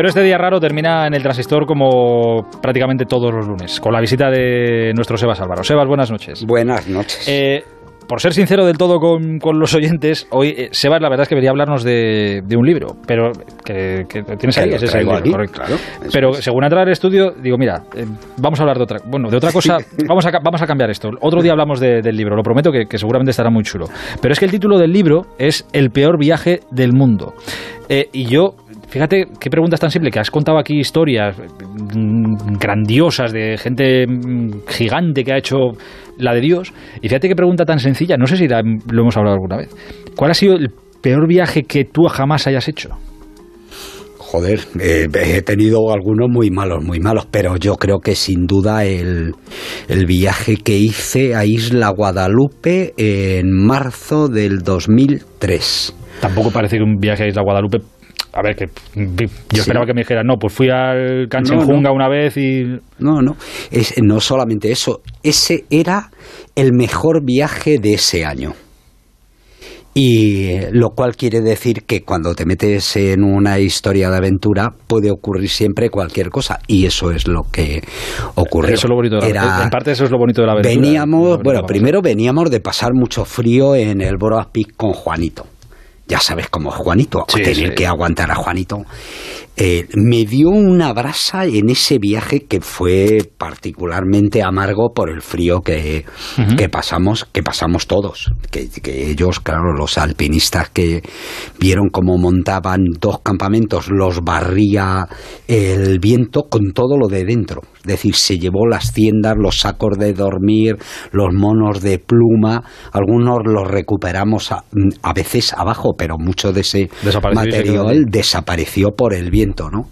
Pero este día raro termina en el transistor como prácticamente todos los lunes, con la visita de nuestro Sebas Álvaro. Sebas, buenas noches. Buenas noches. Eh, por ser sincero del todo con, los oyentes, hoy eh, Sebas la verdad es que quería hablarnos de, un libro, pero que, tienes ahí, ese correcto. pero según entrar al estudio, digo, mira, eh, vamos a hablar de otra, bueno, de otra cosa, vamos, a, vamos a cambiar esto. Otro día hablamos del libro, lo prometo que, seguramente estará muy chulo. Pero es que el título del libro es El peor viaje del mundo. Eh, y yo Fíjate qué preguntas tan simple, que has contado aquí historias mm, grandiosas de gente mm, gigante que ha hecho la de Dios. Y fíjate qué pregunta tan sencilla, no sé si lo hemos hablado alguna vez. ¿Cuál ha sido el peor viaje que tú jamás hayas hecho? Joder, eh, he tenido algunos muy malos, muy malos, pero yo creo que sin duda el, el viaje que hice a Isla Guadalupe en marzo del 2003. Tampoco parece que un viaje a Isla Guadalupe a ver, que yo esperaba que me dijera, no, pues fui al Canchenjunga una vez y... No, no, es, no solamente eso, ese era el mejor viaje de ese año. Y lo cual quiere decir que cuando te metes en una historia de aventura puede ocurrir siempre cualquier cosa y eso es lo que ocurrió. Eso es lo bonito de la, en parte eso es lo bonito de la aventura. Veníamos, bueno, primero veníamos de pasar mucho frío en el Borough Peak con Juanito ya sabes cómo es Juanito, tener que aguantar a Juanito. Eh, me dio una brasa en ese viaje que fue particularmente amargo por el frío que, pasamos, que pasamos todos. Que, ellos, claro, los alpinistas que vieron cómo montaban dos campamentos, los barría el viento con todo lo de dentro. Es decir, se llevó las tiendas, los sacos de dormir, los monos de pluma, algunos los recuperamos a, a veces abajo, pero mucho de ese material desapareció por el viento ¿no?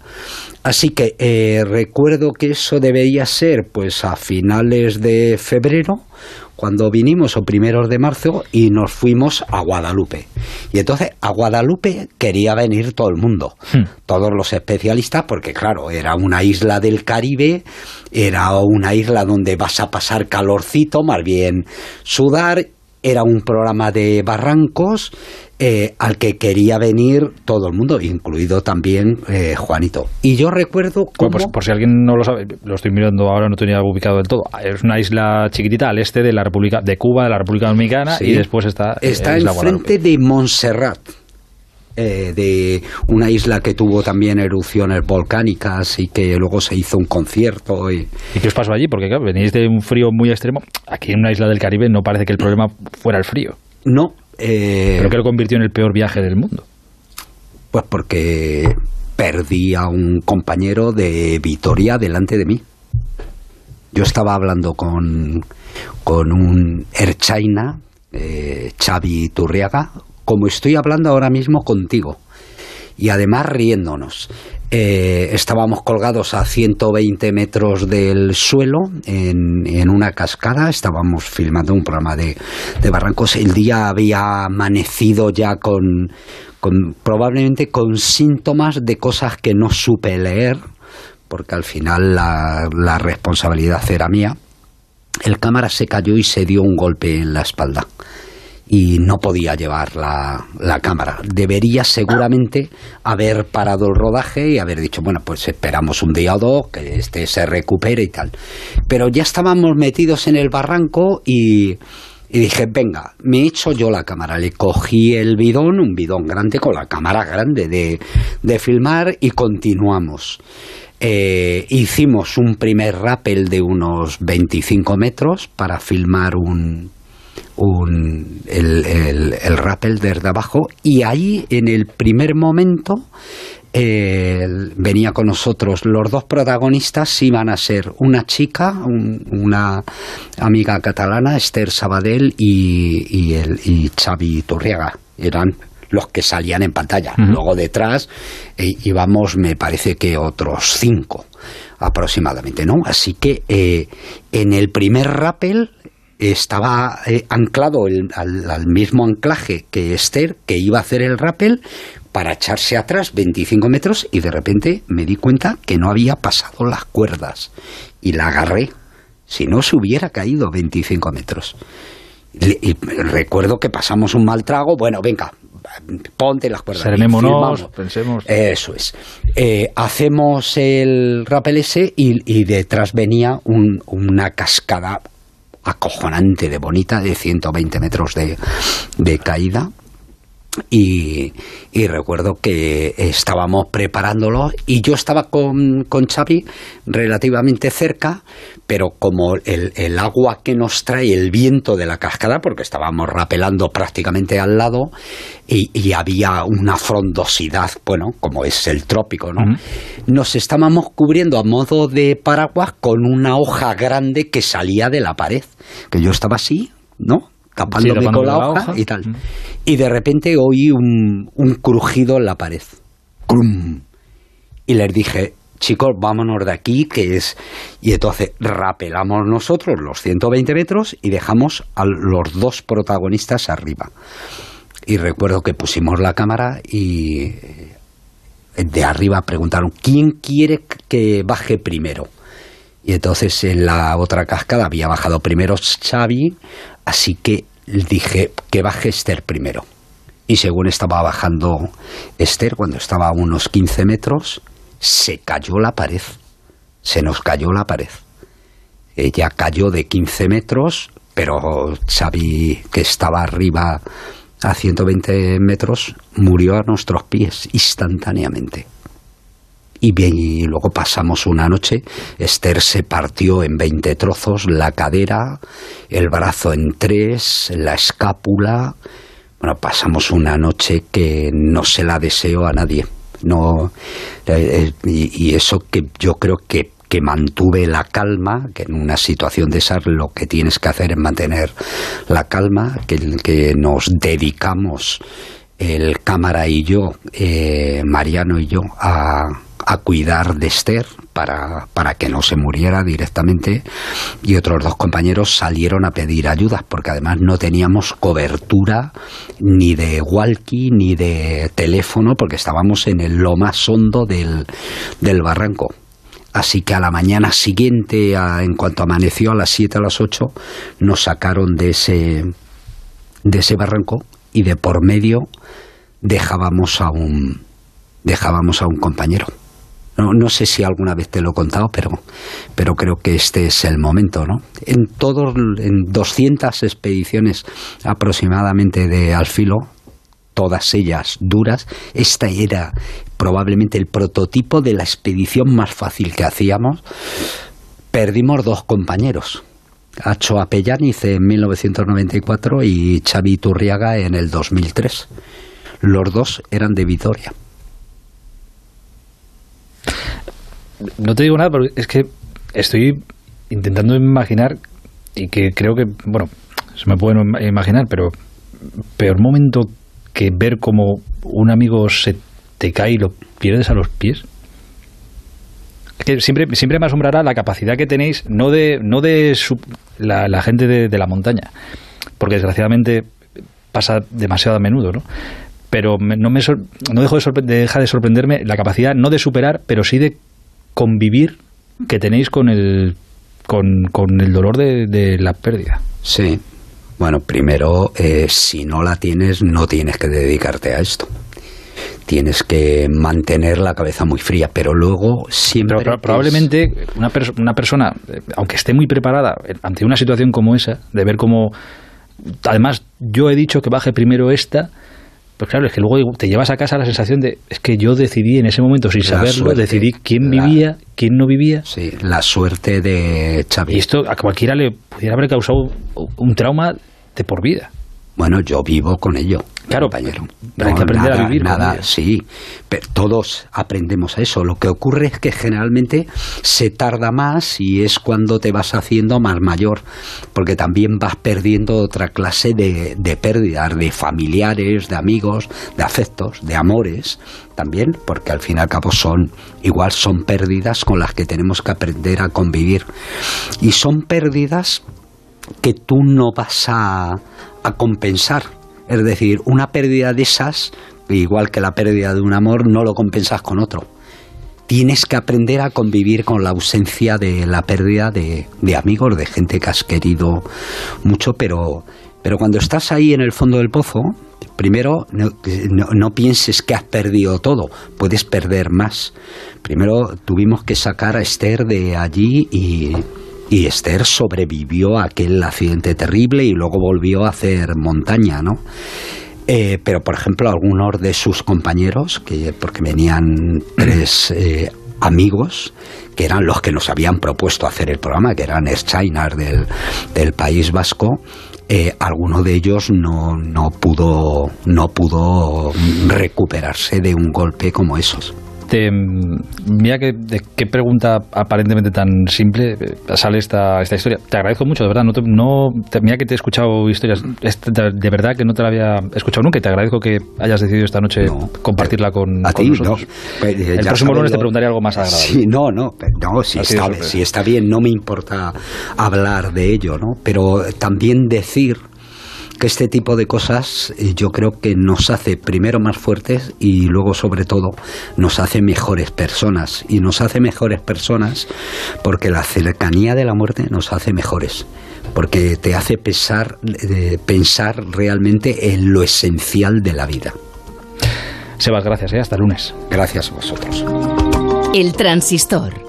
Así que eh, recuerdo que eso debería ser pues a finales de febrero, cuando vinimos o primeros de marzo y nos fuimos a Guadalupe. Y entonces a Guadalupe quería venir todo el mundo, hmm. todos los especialistas, porque claro, era una isla del Caribe, era una isla donde vas a pasar calorcito, más bien sudar, era un programa de barrancos, eh, al que quería venir todo el mundo, incluido también eh, Juanito. Y yo recuerdo cómo... por si alguien no lo sabe, lo estoy mirando ahora, no tenía ubicado del todo. Es una isla chiquitita al este de la República de Cuba, de la República Dominicana, y después está... Eh, está en frente de Montserrat. De una isla que tuvo también erupciones volcánicas y que luego se hizo un concierto. ¿Y, ¿Y qué os pasó allí? Porque claro, venís de un frío muy extremo. Aquí en una isla del Caribe no parece que el problema fuera el frío. No, eh, ¿Pero qué lo convirtió en el peor viaje del mundo? Pues porque perdí a un compañero de Vitoria delante de mí. Yo estaba hablando con, con un Air China, eh, Xavi Turriaga, como estoy hablando ahora mismo contigo, y además riéndonos. Eh, estábamos colgados a 120 metros del suelo en, en, una cascada, estábamos filmando un programa de, de, barrancos. El día había amanecido ya con, con, probablemente con síntomas de cosas que no supe leer, porque al final la, la responsabilidad era mía. El cámara se cayó y se dio un golpe en la espalda y no podía llevar la, la, cámara. Debería seguramente haber parado el rodaje y haber dicho, bueno, pues esperamos un día o dos, que este se recupere y tal. Pero ya estábamos metidos en el barranco y, y dije, venga, me echo yo la cámara. Le cogí el bidón, un bidón grande con la cámara grande de, de filmar y continuamos. Eh, hicimos un primer rappel de unos 25 metros para filmar un, un, el, el, el rappel desde abajo y ahí en el primer momento venía con nosotros los dos protagonistas iban a ser una chica una amiga catalana Esther Sabadell y, y, el, y Xavi Turriaga eran los que salían en pantalla. Luego detrás eh, íbamos me parece que otros cinco aproximadamente no así que eh, en el primer rappel estaba eh, anclado al, mismo anclaje que Esther, que iba a hacer el rappel, para echarse atrás 25 metros y de repente me di cuenta que no había pasado las cuerdas y la agarré. Si no se hubiera caído 25 metros. Y recuerdo que pasamos un mal trago, bueno, venga, ponte las cuerdas. Serenémonos, pensemos. Eso es. Eh, hacemos el rappel ese y, detrás venía una cascada acojonante de bonita, de 120 metros de, de caída y, recuerdo que estábamos preparándolo y yo estaba con, con Xavi relativamente cerca, pero como el, agua que nos trae el viento de la cascada, porque estábamos rapelando prácticamente al lado y, había una frondosidad, bueno, como es el trópico, ¿no? Nos estábamos cubriendo a modo de paraguas con una hoja grande que salía de la pared, que yo estaba así, ¿no? Tapándome con la, hoja, y tal. Y de repente oí un, crujido en la pared. ¡Crum! Y les dije, chicos, vámonos de aquí, que es... Y entonces rapelamos nosotros los 120 metros y dejamos a los dos protagonistas arriba. Y recuerdo que pusimos la cámara y eh, de arriba preguntaron, ¿quién quiere que baje primero? Y entonces en la otra cascada había bajado primero Xavi, así que dije que baje Esther primero. Y según estaba bajando Esther, cuando estaba a unos 15 metros, se cayó la pared. Se nos cayó la pared. Ella cayó de 15 metros, pero Xavi, que estaba arriba a 120 metros, murió a nuestros pies instantáneamente y bien, y luego pasamos una noche, Esther se partió en 20 trozos, la cadera, el brazo en tres, la escápula. Bueno, pasamos una noche que no se la deseo a nadie. No, eh, eh, y, eso que yo creo que, que mantuve la calma, que en una situación de esas lo que tienes que hacer es mantener la calma, que, que nos dedicamos el cámara y yo, eh, Mariano y yo, a, a cuidar de Esther para, para, que no se muriera directamente y otros dos compañeros salieron a pedir ayuda porque además no teníamos cobertura ni de walkie ni de teléfono porque estábamos en el, lo más hondo del, del barranco. Así que a la mañana siguiente, en cuanto amaneció a las 7 a las 8, nos sacaron de ese, de ese barranco y de por medio dejábamos a un, dejábamos a un compañero. No, no, sé si alguna vez te lo he contado, pero, pero creo que este es el momento, ¿no? En todos, en 200 expediciones aproximadamente de Alfilo, todas ellas duras, esta era probablemente el prototipo de la expedición más fácil que hacíamos. Perdimos dos compañeros, Acho Apellaniz en 1994 y Xavi Turriaga en el 2003. Los dos eran de Vitoria. No te digo nada, pero es que estoy intentando imaginar y que creo que, bueno, se me puede imaginar, pero peor momento que ver como un amigo se te cae y lo pierdes a los pies. que siempre, siempre me asombrará la capacidad que tenéis, no de, no de la, gente de, la montaña, porque desgraciadamente pasa demasiado a menudo, ¿no? Pero no, me no dejo de, deja de sorprenderme la capacidad no de superar, pero sí de convivir que tenéis con el, con, el dolor de, la pérdida. Sí. Bueno, primero, eh, si no la tienes, no tienes que dedicarte a esto tienes que mantener la cabeza muy fría, pero luego siempre... Pero, probablemente una, una persona, eh, aunque esté muy preparada ante una situación como esa, de ver cómo... Además, yo he dicho que baje primero esta, pues claro, es que luego te llevas a casa la sensación de, es que yo decidí en ese momento, sin saberlo, decidí quién vivía, quién no vivía. Sí, la suerte de Xavi. Y esto a cualquiera le pudiera haber causado un trauma de por vida. Bueno, yo vivo con ello. Claro, compañero. hay que aprender a vivir. Nada, sí. Pero todos aprendemos a eso. Lo que ocurre es que generalmente se tarda más y es cuando te vas haciendo más mayor, porque también vas perdiendo otra clase de, de pérdidas, de familiares, de amigos, de afectos, de amores, también, porque al fin y al cabo son, igual son pérdidas con las que tenemos que aprender a convivir. Y son pérdidas que tú no vas a a compensar. Es decir, una pérdida de esas, igual que la pérdida de un amor, no lo compensas con otro. Tienes que aprender a convivir con la ausencia de la pérdida de, amigos, de gente que has querido mucho, pero, pero cuando estás ahí en el fondo del pozo, primero, no, pienses que has perdido todo, puedes perder más. Primero tuvimos que sacar a Esther de allí y, y Esther sobrevivió a aquel accidente terrible y luego volvió a hacer montaña, ¿no? Eh, pero, por ejemplo, algunos de sus compañeros, que porque venían tres eh, amigos, que eran los que nos habían propuesto hacer el programa, que eran Erschainar del, del País Vasco, eh, alguno de ellos no, no, pudo, no pudo recuperarse de un golpe como esos. Mira que, de qué pregunta aparentemente tan simple eh, sale esta, esta historia. Te agradezco mucho, de verdad. No, no mira que te he escuchado historias, de verdad que no te la había escuchado nunca y te agradezco que hayas decidido esta noche compartirla con, a ti, nosotros. No. Eh, el próximo lunes te preguntaré algo más agradable. Sí, no, no, no si, está, si está bien, no me importa hablar de ello, ¿no? Pero también decir que este tipo de cosas eh, yo creo que nos hace primero más fuertes y luego sobre todo nos hace mejores personas y nos hace mejores personas porque la cercanía de la muerte nos hace mejores porque te hace pensar, eh, pensar realmente en lo esencial de la vida. Sebas, gracias, ¿eh? hasta el lunes. Gracias a vosotros. El transistor.